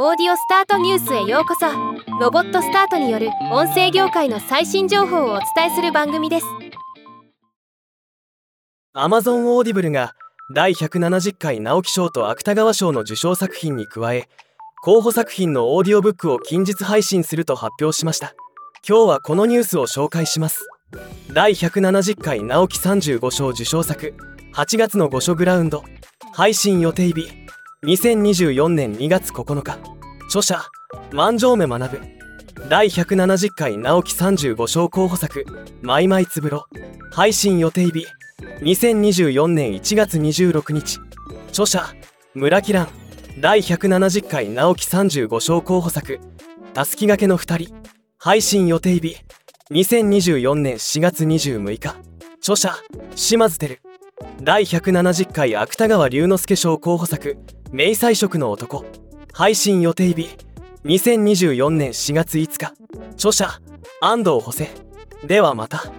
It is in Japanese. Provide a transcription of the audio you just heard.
オーディオスタートニュースへようこそ。ロボットスタートによる音声業界の最新情報をお伝えする番組です。Amazon Audible が第170回直木賞と芥川賞の受賞作品に加え候補作品のオーディオブックを近日配信すると発表しました。今日はこのニュースを紹介します。第170回直木35賞受賞作8月の御所グラウンド。配信予定日2024年2月9日著者万丈目学ぶ。第170回直木35賞候補作マイマイつぶろ。配信予定日2024年1月26日著者村木蘭。第170回直木35賞候補作たすきがけの2人配信予定日2024年4月26日著者島津輝第170回芥川龍之介賞候補作。迷彩色の男。配信予定日。2024年4月5日。著者安藤補正。ではまた。